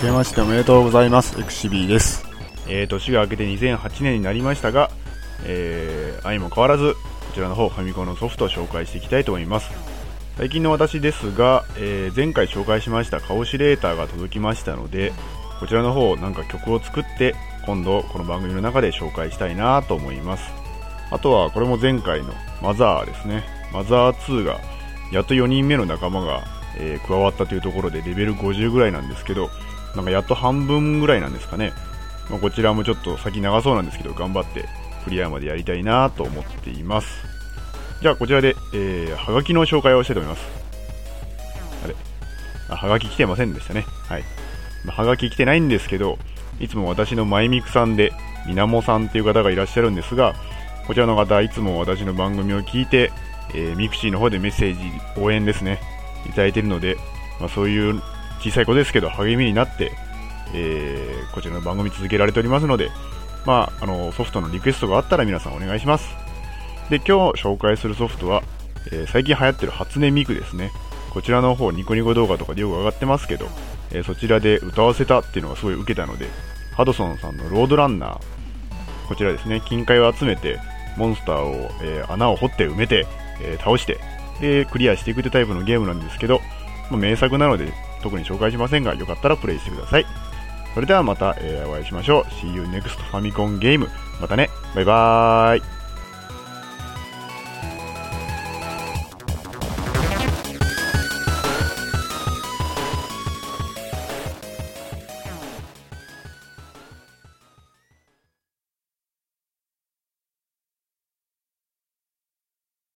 明けましておめでとうございます。エクシビーです。えー、年が明けて2008年になりましたが、えー、相も変わらずこちらの方ファミコンのソフトを紹介していきたいと思います。最近の私ですが、えー、前回紹介しましたカオシレーターが届きましたのでこちらの方なんか曲を作って今度この番組の中で紹介したいなと思います。あとはこれも前回のマザーですね。マザー2がやっと4人目の仲間が、えー、加わったというところでレベル50ぐらいなんですけどなんかやっと半分ぐらいなんですかね、まあ、こちらもちょっと先長そうなんですけど頑張ってクリアまでやりたいなと思っています。じゃあこちらで、えー、はがきの紹介をしたいと思います。あれ？あはがき来てませんでしたね。はい。まあ、はがき来てないんですけど、いつも私のマイミクさんで、みなもさんっていう方がいらっしゃるんですが、こちらの方、いつも私の番組を聞いて、えー、 mixi の方でメッセージ、応援ですね、いただいているので、まあ、そういう小さい子ですけど、励みになって、えー、こちらの番組続けられておりますので、まあ、あのソフトのリクエストがあったら皆さんお願いします。で、今日紹介するソフトは、えー、最近流行ってる初音ミクですね。こちらの方、ニコニコ動画とかでよく上がってますけど、えー、そちらで歌わせたっていうのがすごい受けたので、ハドソンさんのロードランナー、こちらですね、金塊を集めて、モンスターを、えー、穴を掘って埋めて、え倒して、で、クリアしていくってタイプのゲームなんですけど、まあ、名作なので特に紹介しませんが、よかったらプレイしてください。それではまた、えお会いしましょう。See you next ファミコンゲーム。またね。バイバーイ。